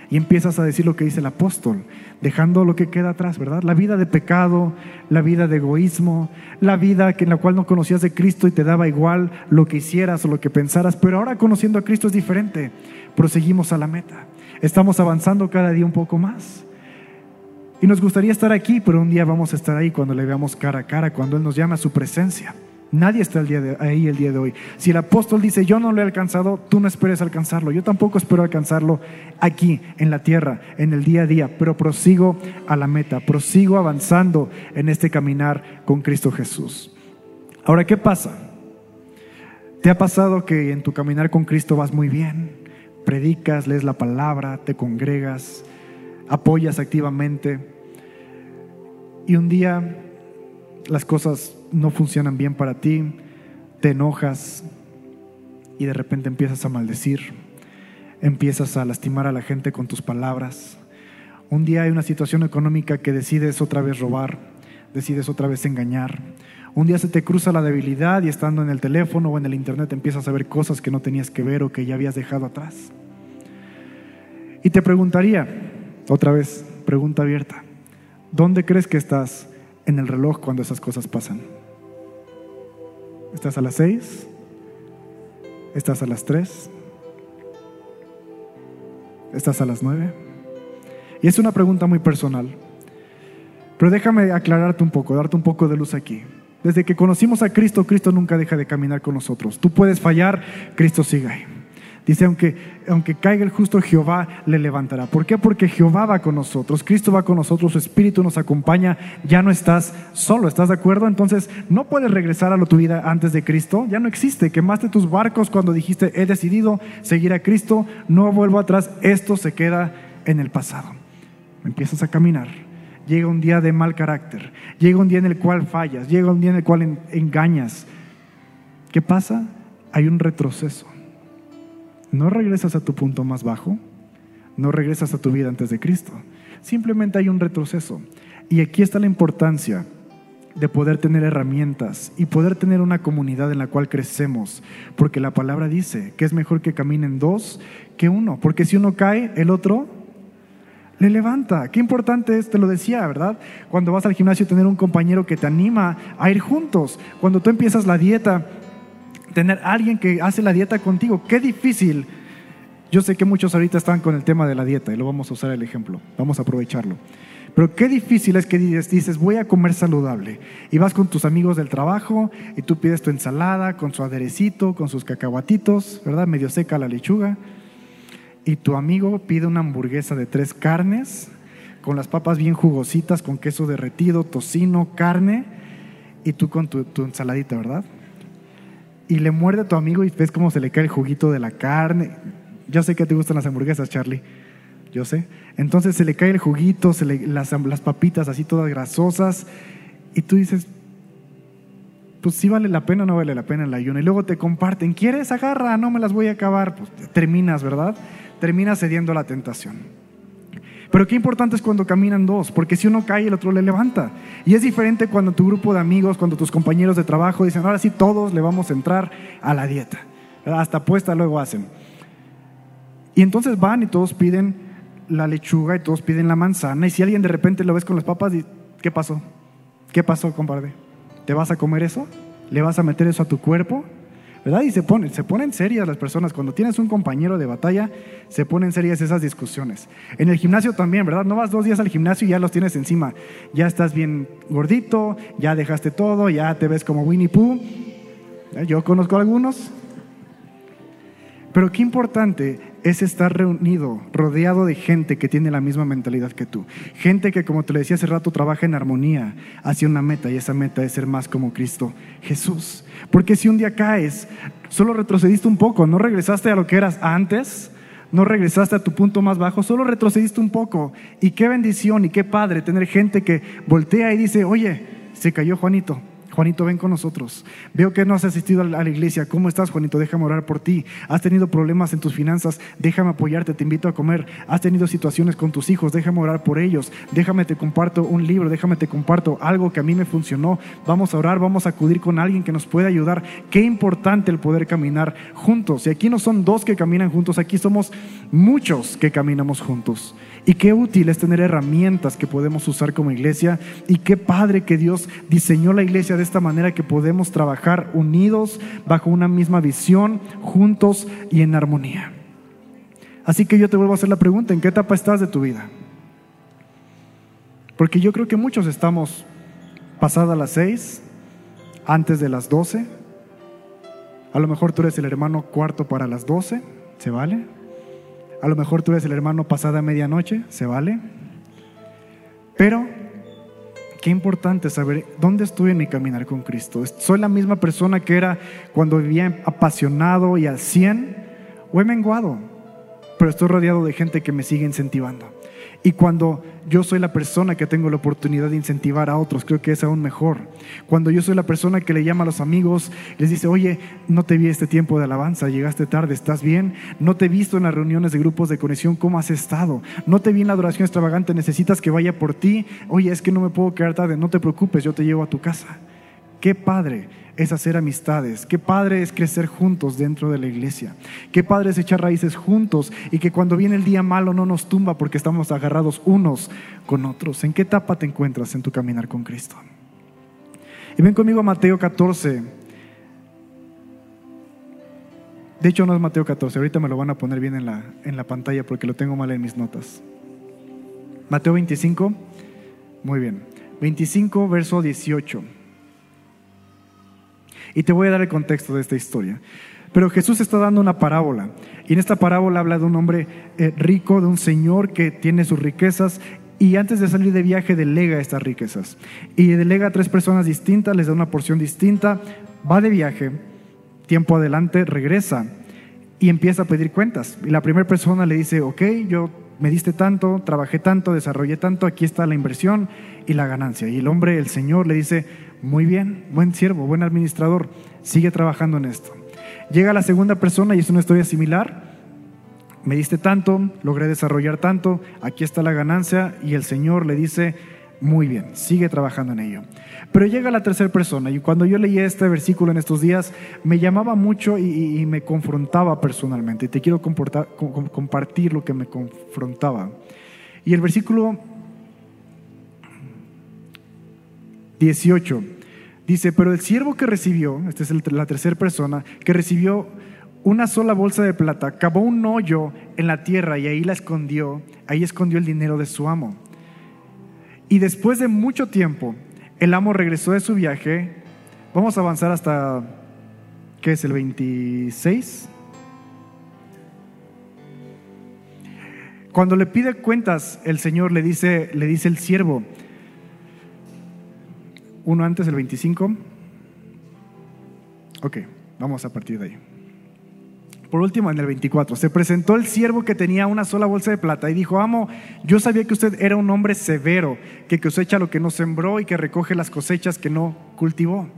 y empiezas a decir lo que dice el apóstol, dejando lo que queda atrás, ¿verdad? La vida de pecado, la vida de egoísmo, la vida en la cual no conocías de Cristo y te daba igual lo que hicieras o lo que pensaras, pero ahora conociendo a Cristo es diferente. Proseguimos a la meta. Estamos avanzando cada día un poco más. Y nos gustaría estar aquí, pero un día vamos a estar ahí cuando le veamos cara a cara, cuando Él nos llama a su presencia. Nadie está el día ahí el día de hoy. Si el apóstol dice, yo no lo he alcanzado, tú no esperes alcanzarlo. Yo tampoco espero alcanzarlo aquí, en la tierra, en el día a día, pero prosigo a la meta, prosigo avanzando en este caminar con Cristo Jesús. Ahora, ¿qué pasa? ¿Te ha pasado que en tu caminar con Cristo vas muy bien? Predicas, lees la palabra, te congregas, apoyas activamente y un día las cosas no funcionan bien para ti, te enojas y de repente empiezas a maldecir, empiezas a lastimar a la gente con tus palabras. Un día hay una situación económica que decides otra vez robar, decides otra vez engañar. Un día se te cruza la debilidad y estando en el teléfono o en el internet empiezas a ver cosas que no tenías que ver o que ya habías dejado atrás. Y te preguntaría, otra vez, pregunta abierta, ¿Dónde crees que estás en el reloj cuando esas cosas pasan? ¿Estás a las seis? ¿Estás a las tres? ¿Estás a las nueve? Y es una pregunta muy personal. Pero déjame aclararte un poco, darte un poco de luz aquí. Desde que conocimos a Cristo, Cristo nunca deja de caminar con nosotros. Tú puedes fallar, Cristo sigue. Dice, aunque, aunque caiga el justo, Jehová le levantará. ¿Por qué? Porque Jehová va con nosotros, Cristo va con nosotros, su Espíritu nos acompaña, ya no estás solo, ¿estás de acuerdo? Entonces, no puedes regresar a lo tu vida antes de Cristo, ya no existe. Quemaste tus barcos cuando dijiste, he decidido seguir a Cristo, no vuelvo atrás, esto se queda en el pasado. Empiezas a caminar, llega un día de mal carácter, llega un día en el cual fallas, llega un día en el cual engañas. ¿Qué pasa? Hay un retroceso no regresas a tu punto más bajo, no regresas a tu vida antes de Cristo. Simplemente hay un retroceso. Y aquí está la importancia de poder tener herramientas y poder tener una comunidad en la cual crecemos, porque la palabra dice que es mejor que caminen dos que uno, porque si uno cae, el otro le levanta. Qué importante es, te lo decía, ¿verdad? Cuando vas al gimnasio tener un compañero que te anima a ir juntos, cuando tú empiezas la dieta, tener alguien que hace la dieta contigo, qué difícil. Yo sé que muchos ahorita están con el tema de la dieta y lo vamos a usar el ejemplo, vamos a aprovecharlo. Pero qué difícil es que dices, voy a comer saludable. Y vas con tus amigos del trabajo y tú pides tu ensalada con su aderecito, con sus cacahuatitos, ¿verdad? Medio seca la lechuga. Y tu amigo pide una hamburguesa de tres carnes, con las papas bien jugositas, con queso derretido, tocino, carne, y tú con tu, tu ensaladita, ¿verdad? Y le muerde a tu amigo y ves cómo se le cae el juguito de la carne. Ya sé que te gustan las hamburguesas, Charlie yo sé. Entonces se le cae el juguito, se le, las, las papitas así todas grasosas, y tú dices, pues sí vale la pena o no vale la pena el ayuno. Y luego te comparten, ¿quieres? Agarra, no me las voy a acabar. Pues terminas, ¿verdad? Terminas cediendo a la tentación. Pero qué importante es cuando caminan dos, porque si uno cae, el otro le levanta. Y es diferente cuando tu grupo de amigos, cuando tus compañeros de trabajo dicen, ahora sí todos le vamos a entrar a la dieta. Hasta apuesta luego hacen. Y entonces van y todos piden la lechuga y todos piden la manzana. Y si alguien de repente lo ves con las papas, ¿qué pasó? ¿Qué pasó, compadre? ¿Te vas a comer eso? ¿Le vas a meter eso a tu cuerpo? ¿Verdad? Y se ponen, se ponen serias las personas. Cuando tienes un compañero de batalla, se ponen serias esas discusiones. En el gimnasio también, ¿verdad? No vas dos días al gimnasio y ya los tienes encima. Ya estás bien gordito, ya dejaste todo, ya te ves como Winnie Pooh. Yo conozco algunos. Pero qué importante es estar reunido, rodeado de gente que tiene la misma mentalidad que tú. Gente que, como te lo decía hace rato, trabaja en armonía hacia una meta y esa meta es ser más como Cristo Jesús. Porque si un día caes, solo retrocediste un poco, no regresaste a lo que eras antes, no regresaste a tu punto más bajo, solo retrocediste un poco. Y qué bendición y qué padre tener gente que voltea y dice, oye, se cayó Juanito Juanito, ven con nosotros. Veo que no has asistido a la iglesia. ¿Cómo estás, Juanito? Déjame orar por ti. Has tenido problemas en tus finanzas. Déjame apoyarte. Te invito a comer. Has tenido situaciones con tus hijos. Déjame orar por ellos. Déjame te comparto un libro. Déjame te comparto algo que a mí me funcionó. Vamos a orar. Vamos a acudir con alguien que nos pueda ayudar. Qué importante el poder caminar juntos. Y aquí no son dos que caminan juntos. Aquí somos muchos que caminamos juntos. Y qué útil es tener herramientas que podemos usar como iglesia. Y qué padre que Dios diseñó la iglesia de esta manera que podemos trabajar unidos bajo una misma visión, juntos y en armonía. Así que yo te vuelvo a hacer la pregunta, ¿en qué etapa estás de tu vida? Porque yo creo que muchos estamos pasadas las seis, antes de las doce. A lo mejor tú eres el hermano cuarto para las doce, ¿se vale? A lo mejor tú eres el hermano pasada medianoche, ¿se vale? Pero qué importante saber dónde estoy en mi caminar con Cristo. ¿Soy la misma persona que era cuando vivía apasionado y al 100? ¿O he menguado? Pero estoy rodeado de gente que me sigue incentivando. Y cuando yo soy la persona que tengo la oportunidad de incentivar a otros, creo que es aún mejor. Cuando yo soy la persona que le llama a los amigos, les dice, oye, no te vi este tiempo de alabanza, llegaste tarde, ¿estás bien? No te he visto en las reuniones de grupos de conexión, ¿cómo has estado? No te vi en la adoración extravagante, necesitas que vaya por ti. Oye, es que no me puedo quedar tarde, no te preocupes, yo te llevo a tu casa. Qué padre es hacer amistades, qué padre es crecer juntos dentro de la iglesia, qué padre es echar raíces juntos y que cuando viene el día malo no nos tumba porque estamos agarrados unos con otros. ¿En qué etapa te encuentras en tu caminar con Cristo? Y ven conmigo a Mateo 14. De hecho no es Mateo 14, ahorita me lo van a poner bien en la, en la pantalla porque lo tengo mal en mis notas. Mateo 25, muy bien. 25, verso 18. Y te voy a dar el contexto de esta historia. Pero Jesús está dando una parábola. Y en esta parábola habla de un hombre eh, rico, de un señor que tiene sus riquezas y antes de salir de viaje delega estas riquezas. Y delega a tres personas distintas, les da una porción distinta, va de viaje, tiempo adelante, regresa y empieza a pedir cuentas. Y la primera persona le dice, ok, yo me diste tanto, trabajé tanto, desarrollé tanto, aquí está la inversión y la ganancia. Y el hombre, el Señor, le dice, muy bien, buen siervo, buen administrador, sigue trabajando en esto. Llega la segunda persona y es una historia similar. Me diste tanto, logré desarrollar tanto, aquí está la ganancia y el Señor le dice, Muy bien, sigue trabajando en ello. Pero llega la tercera persona y cuando yo leía este versículo en estos días, me llamaba mucho y, me confrontaba personalmente. Y te quiero compartir lo que me confrontaba. Y el versículo 18 dice, pero el siervo que recibió, esta es la tercera persona, que recibió una sola bolsa de plata, cavó un hoyo en la tierra y ahí la escondió, ahí escondió el dinero de su amo. Y después de mucho tiempo, el amo regresó de su viaje. Vamos a avanzar hasta, ¿qué es el 26? Cuando le pide cuentas, el Señor le dice, le dice el siervo, uno antes, el 25. Ok, vamos a partir de ahí. Por último, en el 24, se presentó el siervo que tenía una sola bolsa de plata y dijo, amo, yo sabía que usted era un hombre severo, que cosecha lo que no sembró y que recoge las cosechas que no cultivó.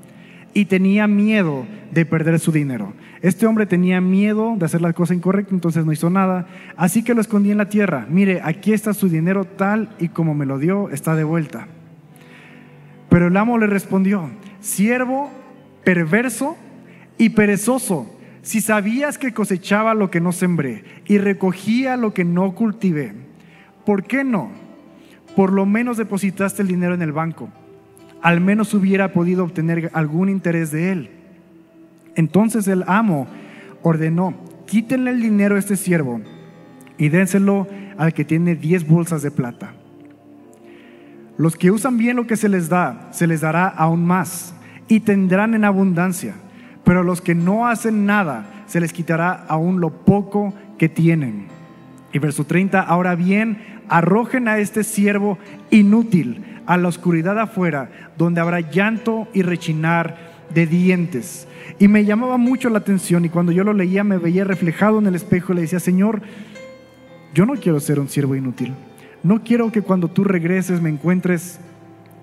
Y tenía miedo de perder su dinero. Este hombre tenía miedo de hacer la cosa incorrecta, entonces no hizo nada. Así que lo escondí en la tierra. Mire, aquí está su dinero tal y como me lo dio, está de vuelta. Pero el amo le respondió, siervo perverso y perezoso si sabías que cosechaba lo que no sembré y recogía lo que no cultivé, ¿por qué no? Por lo menos depositaste el dinero en el banco. Al menos hubiera podido obtener algún interés de él. Entonces el amo ordenó, quítenle el dinero a este siervo y dénselo al que tiene diez bolsas de plata. Los que usan bien lo que se les da, se les dará aún más y tendrán en abundancia pero a los que no hacen nada se les quitará aún lo poco que tienen. Y verso 30, ahora bien, arrojen a este siervo inútil a la oscuridad afuera, donde habrá llanto y rechinar de dientes. Y me llamaba mucho la atención y cuando yo lo leía me veía reflejado en el espejo y le decía, Señor, yo no quiero ser un siervo inútil. No quiero que cuando tú regreses me encuentres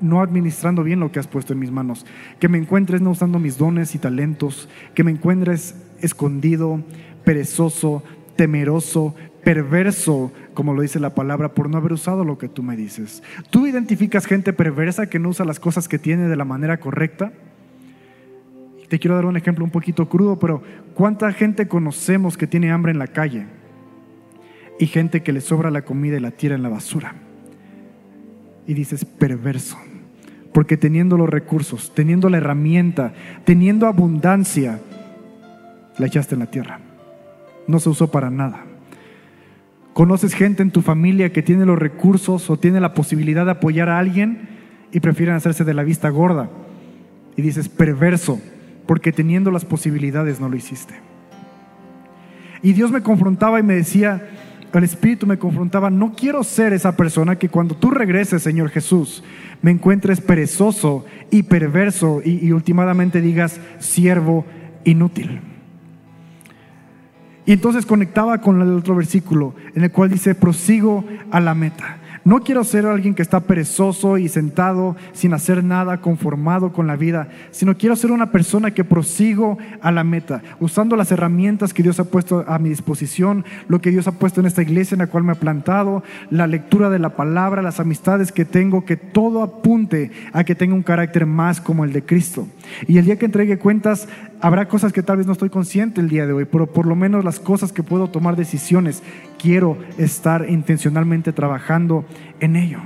no administrando bien lo que has puesto en mis manos, que me encuentres no usando mis dones y talentos, que me encuentres escondido, perezoso, temeroso, perverso, como lo dice la palabra, por no haber usado lo que tú me dices. ¿Tú identificas gente perversa que no usa las cosas que tiene de la manera correcta? Te quiero dar un ejemplo un poquito crudo, pero ¿cuánta gente conocemos que tiene hambre en la calle? Y gente que le sobra la comida y la tira en la basura. Y dices, perverso. Porque teniendo los recursos, teniendo la herramienta, teniendo abundancia, la echaste en la tierra. No se usó para nada. Conoces gente en tu familia que tiene los recursos o tiene la posibilidad de apoyar a alguien y prefieren hacerse de la vista gorda. Y dices, perverso, porque teniendo las posibilidades no lo hiciste. Y Dios me confrontaba y me decía, el Espíritu me confrontaba, no quiero ser esa persona que cuando tú regreses, Señor Jesús, me encuentres perezoso y perverso y, y últimamente digas siervo inútil. Y entonces conectaba con el otro versículo en el cual dice, prosigo a la meta. No quiero ser alguien que está perezoso y sentado sin hacer nada, conformado con la vida, sino quiero ser una persona que prosigo a la meta, usando las herramientas que Dios ha puesto a mi disposición, lo que Dios ha puesto en esta iglesia en la cual me ha plantado, la lectura de la palabra, las amistades que tengo, que todo apunte a que tenga un carácter más como el de Cristo. Y el día que entregue cuentas, habrá cosas que tal vez no estoy consciente el día de hoy, pero por lo menos las cosas que puedo tomar decisiones quiero estar intencionalmente trabajando en ello.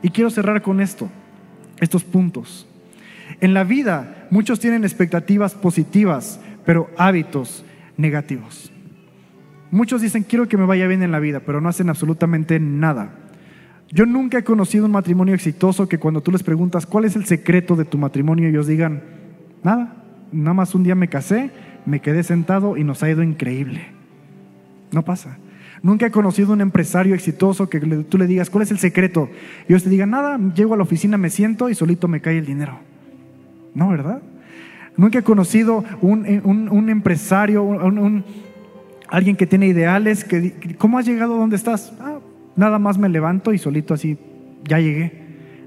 Y quiero cerrar con esto, estos puntos. En la vida muchos tienen expectativas positivas, pero hábitos negativos. Muchos dicen, quiero que me vaya bien en la vida, pero no hacen absolutamente nada. Yo nunca he conocido un matrimonio exitoso que cuando tú les preguntas, ¿cuál es el secreto de tu matrimonio? Ellos digan, nada, nada más un día me casé, me quedé sentado y nos ha ido increíble. No pasa. Nunca he conocido un empresario exitoso que tú le digas, ¿cuál es el secreto? Y ellos te digan, nada, llego a la oficina, me siento y solito me cae el dinero. No, ¿verdad? Nunca he conocido un, eh, empresario, un, alguien que tiene ideales, que, ¿cómo has llegado a donde estás? Ah, nada más me levanto y solito así, ya llegué.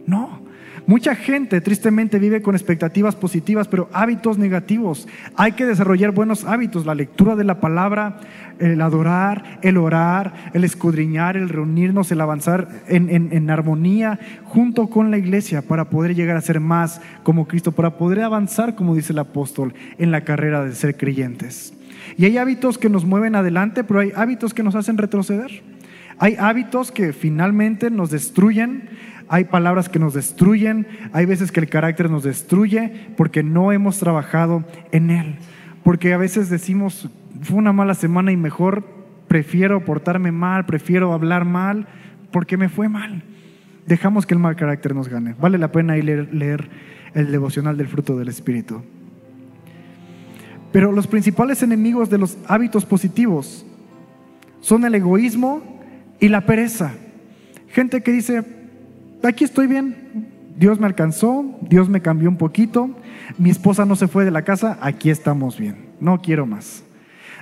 No, Mucha gente tristemente vive con expectativas positivas, pero hábitos negativos. Hay que desarrollar buenos hábitos, la lectura de la palabra, el adorar, el orar, el escudriñar, el reunirnos, el avanzar en, en armonía junto con la iglesia para poder llegar a ser más como Cristo, para poder avanzar, como dice el apóstol, en la carrera de ser creyentes. Y hay hábitos que nos mueven adelante, pero hay hábitos que nos hacen retroceder. Hay hábitos que finalmente nos destruyen, hay palabras que nos destruyen, hay veces que el carácter nos destruye porque no hemos trabajado en él. Porque a veces decimos, fue una mala semana y mejor prefiero portarme mal, prefiero hablar mal, porque me fue mal. Dejamos que el mal carácter nos gane. Vale la pena ir leer, leer el devocional del fruto del Espíritu. Pero los principales enemigos de los hábitos positivos son el egoísmo y la pereza. Gente que dice, aquí estoy bien, Dios me alcanzó, Dios me cambió un poquito, mi esposa no se fue de la casa, aquí estamos bien, no quiero más.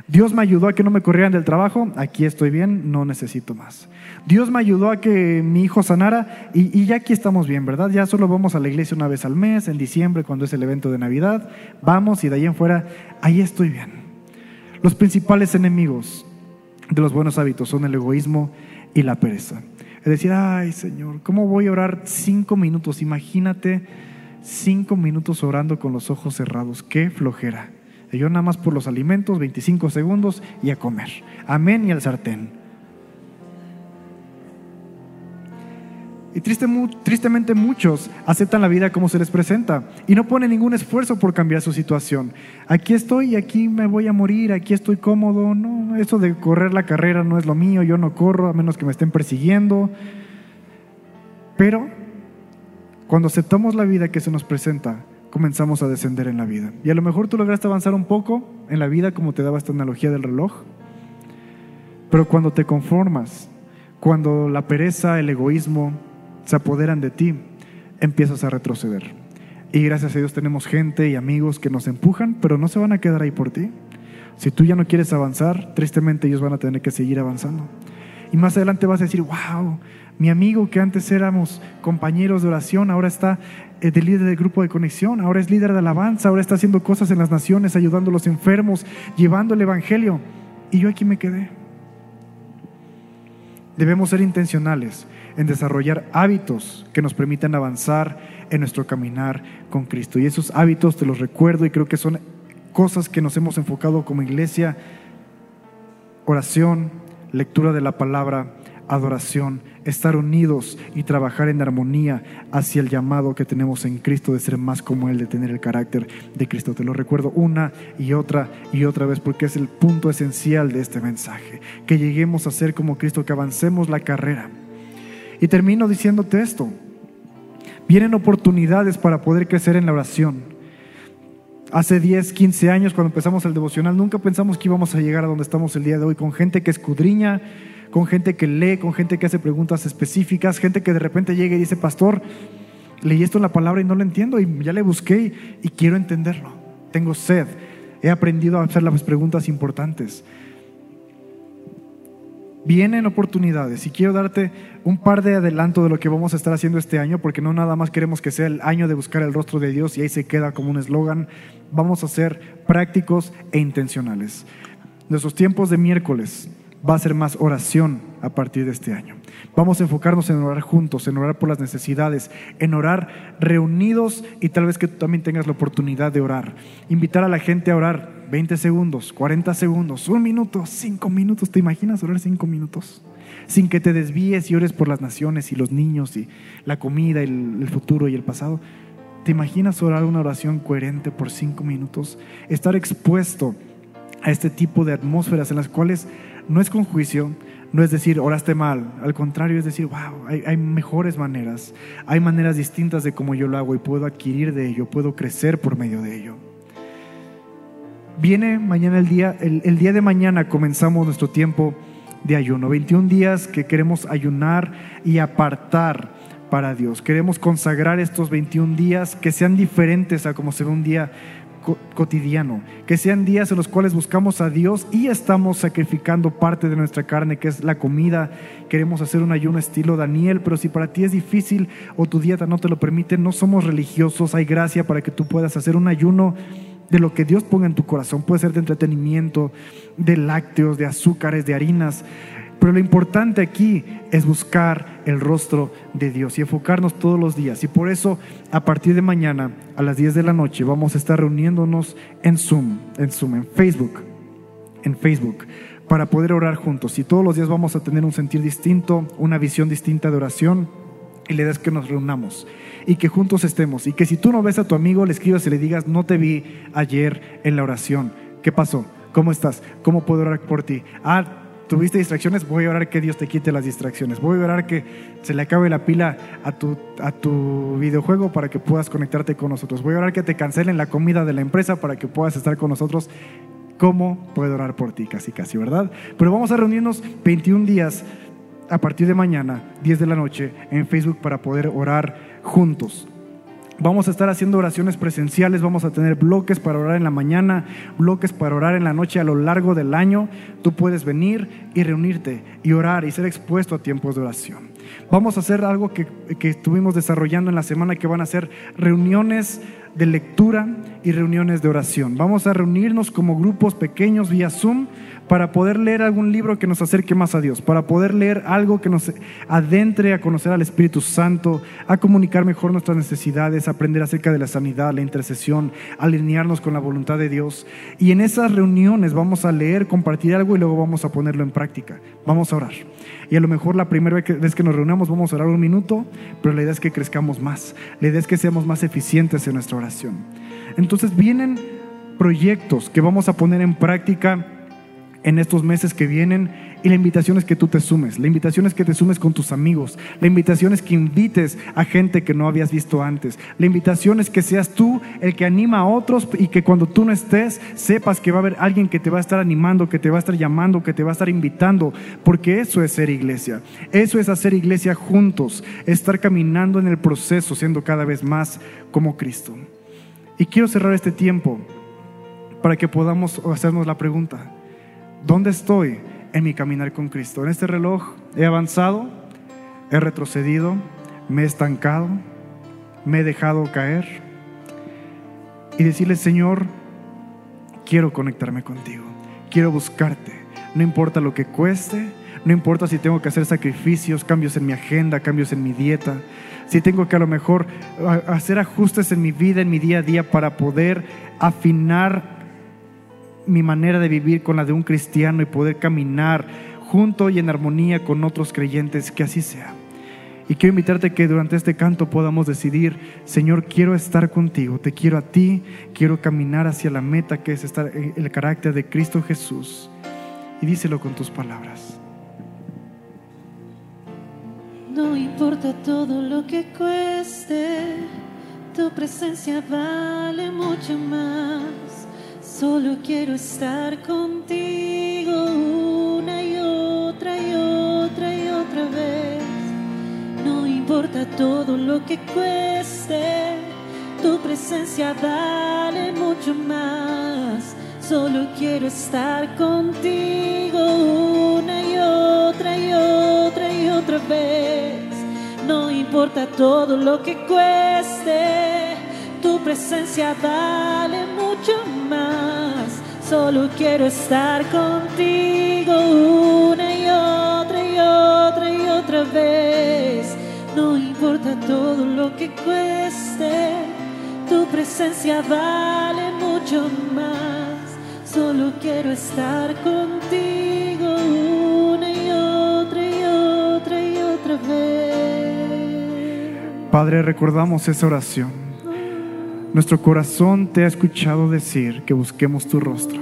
Dios me ayudó a que no me corrieran del trabajo, aquí estoy bien, no necesito más. Dios me ayudó a que mi hijo sanara y, ya aquí estamos bien, ¿verdad? Ya solo vamos a la iglesia una vez al mes, en diciembre, cuando es el evento de Navidad, vamos y de ahí en fuera, ahí estoy bien. Los principales enemigos de los buenos hábitos son el egoísmo y la pereza. Es decir, ay Señor, ¿cómo voy a orar cinco minutos? Imagínate cinco minutos orando con los ojos cerrados. Qué flojera. yo nada más por los alimentos, 25 segundos y a comer. Amén y al sartén. Y tristemente muchos aceptan la vida como se les presenta y no ponen ningún esfuerzo por cambiar su situación. Aquí estoy aquí me voy a morir, aquí estoy cómodo. No, eso de correr la carrera no es lo mío, yo no corro a menos que me estén persiguiendo. Pero cuando aceptamos la vida que se nos presenta, comenzamos a descender en la vida. Y a lo mejor tú lograste avanzar un poco en la vida como te daba esta analogía del reloj. Pero cuando te conformas, cuando la pereza, el egoísmo, se apoderan de ti, empiezas a retroceder. Y gracias a Dios tenemos gente y amigos que nos empujan, pero no se van a quedar ahí por ti. Si tú ya no quieres avanzar, tristemente ellos van a tener que seguir avanzando. Y más adelante vas a decir, wow, mi amigo que antes éramos compañeros de oración, ahora está eh, de líder del grupo de conexión, ahora es líder de alabanza, ahora está haciendo cosas en las naciones, ayudando a los enfermos, llevando el Evangelio. Y yo aquí me quedé. Debemos ser intencionales en desarrollar hábitos que nos permitan avanzar en nuestro caminar con Cristo. Y esos hábitos te los recuerdo y creo que son cosas que nos hemos enfocado como iglesia, oración, lectura de la palabra, adoración, estar unidos y trabajar en armonía hacia el llamado que tenemos en Cristo de ser más como Él, de tener el carácter de Cristo. Te lo recuerdo una y otra y otra vez porque es el punto esencial de este mensaje, que lleguemos a ser como Cristo, que avancemos la carrera y termino diciéndote esto. Vienen oportunidades para poder crecer en la oración. Hace 10, 15 años cuando empezamos el devocional, nunca pensamos que íbamos a llegar a donde estamos el día de hoy, con gente que escudriña, con gente que lee, con gente que hace preguntas específicas, gente que de repente llega y dice, pastor, leí esto en la palabra y no lo entiendo y ya le busqué y quiero entenderlo. Tengo sed. He aprendido a hacer las preguntas importantes. Vienen oportunidades y quiero darte un par de adelanto de lo que vamos a estar haciendo este año, porque no nada más queremos que sea el año de buscar el rostro de Dios y ahí se queda como un eslogan. Vamos a ser prácticos e intencionales. Nuestros tiempos de miércoles va a ser más oración a partir de este año. Vamos a enfocarnos en orar juntos, en orar por las necesidades, en orar reunidos y tal vez que tú también tengas la oportunidad de orar. Invitar a la gente a orar 20 segundos, 40 segundos, un minuto, cinco minutos. ¿Te imaginas orar cinco minutos? Sin que te desvíes y ores por las naciones y los niños y la comida, el, el futuro y el pasado. ¿Te imaginas orar una oración coherente por cinco minutos? Estar expuesto a este tipo de atmósferas en las cuales no es con juicio, no es decir, oraste mal, al contrario es decir, wow, hay, mejores maneras, hay maneras distintas de cómo yo lo hago y puedo adquirir de ello, puedo crecer por medio de ello. Viene mañana el día, el, día de mañana comenzamos nuestro tiempo de ayuno. 21 días que queremos ayunar y apartar para Dios. Queremos consagrar estos 21 días que sean diferentes a como se un día cotidiano, que sean días en los cuales buscamos a Dios y estamos sacrificando parte de nuestra carne, que es la comida. Queremos hacer un ayuno estilo Daniel, pero si para ti es difícil o tu dieta no te lo permite, no somos religiosos, hay gracia para que tú puedas hacer un ayuno de lo que Dios ponga en tu corazón. Puede ser de entretenimiento, de lácteos, de azúcares, de harinas. Pero lo importante aquí es buscar el rostro de Dios y enfocarnos todos los días. Y por eso, a partir de mañana, a las 10 de la noche, vamos a estar reuniéndonos en Zoom, en Zoom, en Facebook, en Facebook, para poder orar juntos. Y todos los días vamos a tener un sentir distinto, una visión distinta de oración. Y la idea es que nos reunamos y que juntos estemos. Y que si tú no ves a tu amigo, le escribas y le digas, no te vi ayer en la oración. ¿Qué pasó? ¿Cómo estás? ¿Cómo puedo orar por ti? Ah, tuviste distracciones, voy a orar que Dios te quite las distracciones. Voy a orar que se le acabe la pila a tu, a tu videojuego para que puedas conectarte con nosotros. Voy a orar que te cancelen la comida de la empresa para que puedas estar con nosotros. ¿Cómo puedo orar por ti? Casi, casi, ¿verdad? Pero vamos a reunirnos 21 días a partir de mañana, 10 de la noche, en Facebook para poder orar juntos. Vamos a estar haciendo oraciones presenciales, vamos a tener bloques para orar en la mañana, bloques para orar en la noche a lo largo del año. Tú puedes venir y reunirte y orar y ser expuesto a tiempos de oración. Vamos a hacer algo que, que estuvimos desarrollando en la semana que van a ser reuniones de lectura y reuniones de oración. Vamos a reunirnos como grupos pequeños vía Zoom para poder leer algún libro que nos acerque más a Dios, para poder leer algo que nos adentre a conocer al Espíritu Santo, a comunicar mejor nuestras necesidades, aprender acerca de la sanidad, la intercesión, alinearnos con la voluntad de Dios. Y en esas reuniones vamos a leer, compartir algo y luego vamos a ponerlo en práctica. Vamos a orar. Y a lo mejor la primera vez que nos reunamos vamos a orar un minuto, pero la idea es que crezcamos más. La idea es que seamos más eficientes en nuestra oración. Entonces vienen proyectos que vamos a poner en práctica en estos meses que vienen y la invitación es que tú te sumes, la invitación es que te sumes con tus amigos, la invitación es que invites a gente que no habías visto antes, la invitación es que seas tú el que anima a otros y que cuando tú no estés sepas que va a haber alguien que te va a estar animando, que te va a estar llamando, que te va a estar invitando, porque eso es ser iglesia, eso es hacer iglesia juntos, estar caminando en el proceso, siendo cada vez más como Cristo. Y quiero cerrar este tiempo para que podamos hacernos la pregunta. ¿Dónde estoy en mi caminar con Cristo? En este reloj he avanzado, he retrocedido, me he estancado, me he dejado caer. Y decirle, Señor, quiero conectarme contigo, quiero buscarte, no importa lo que cueste, no importa si tengo que hacer sacrificios, cambios en mi agenda, cambios en mi dieta, si tengo que a lo mejor hacer ajustes en mi vida, en mi día a día para poder afinar mi manera de vivir con la de un cristiano y poder caminar junto y en armonía con otros creyentes, que así sea. Y quiero invitarte que durante este canto podamos decidir, Señor, quiero estar contigo, te quiero a ti, quiero caminar hacia la meta que es estar el carácter de Cristo Jesús. Y díselo con tus palabras. No importa todo lo que cueste, tu presencia vale mucho más. Solo quiero estar contigo una y otra y otra y otra vez. No importa todo lo que cueste, tu presencia vale mucho más. Solo quiero estar contigo una y otra y otra y otra vez. No importa todo lo que cueste, tu presencia vale mucho más. Solo quiero estar contigo una y otra y otra y otra vez. No importa todo lo que cueste, tu presencia vale mucho más. Solo quiero estar contigo una y otra y otra y otra vez. Padre, recordamos esa oración nuestro corazón te ha escuchado decir que busquemos tu rostro.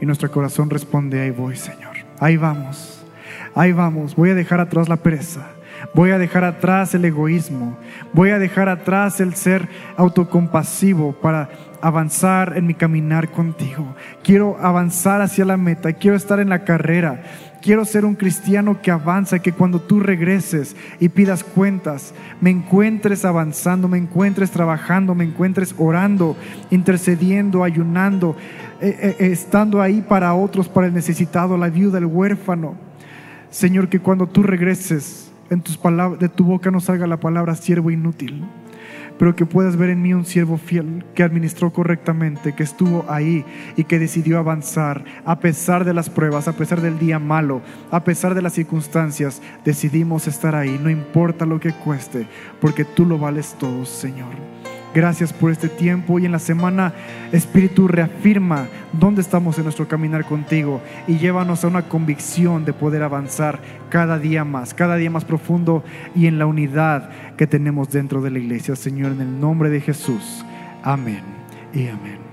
Y nuestro corazón responde, ahí voy, Señor. Ahí vamos. Ahí vamos. Voy a dejar atrás la pereza. Voy a dejar atrás el egoísmo. Voy a dejar atrás el ser autocompasivo para avanzar en mi caminar contigo. Quiero avanzar hacia la meta. Quiero estar en la carrera. Quiero ser un cristiano que avanza, que cuando tú regreses y pidas cuentas, me encuentres avanzando, me encuentres trabajando, me encuentres orando, intercediendo, ayunando, eh, eh, estando ahí para otros, para el necesitado, la viuda, el huérfano. Señor, que cuando tú regreses, en tus palabras, de tu boca no salga la palabra siervo inútil pero que puedas ver en mí un siervo fiel que administró correctamente, que estuvo ahí y que decidió avanzar a pesar de las pruebas, a pesar del día malo, a pesar de las circunstancias, decidimos estar ahí, no importa lo que cueste, porque tú lo vales todo, Señor. Gracias por este tiempo y en la semana Espíritu reafirma dónde estamos en nuestro caminar contigo y llévanos a una convicción de poder avanzar cada día más, cada día más profundo y en la unidad que tenemos dentro de la iglesia. Señor, en el nombre de Jesús. Amén y amén.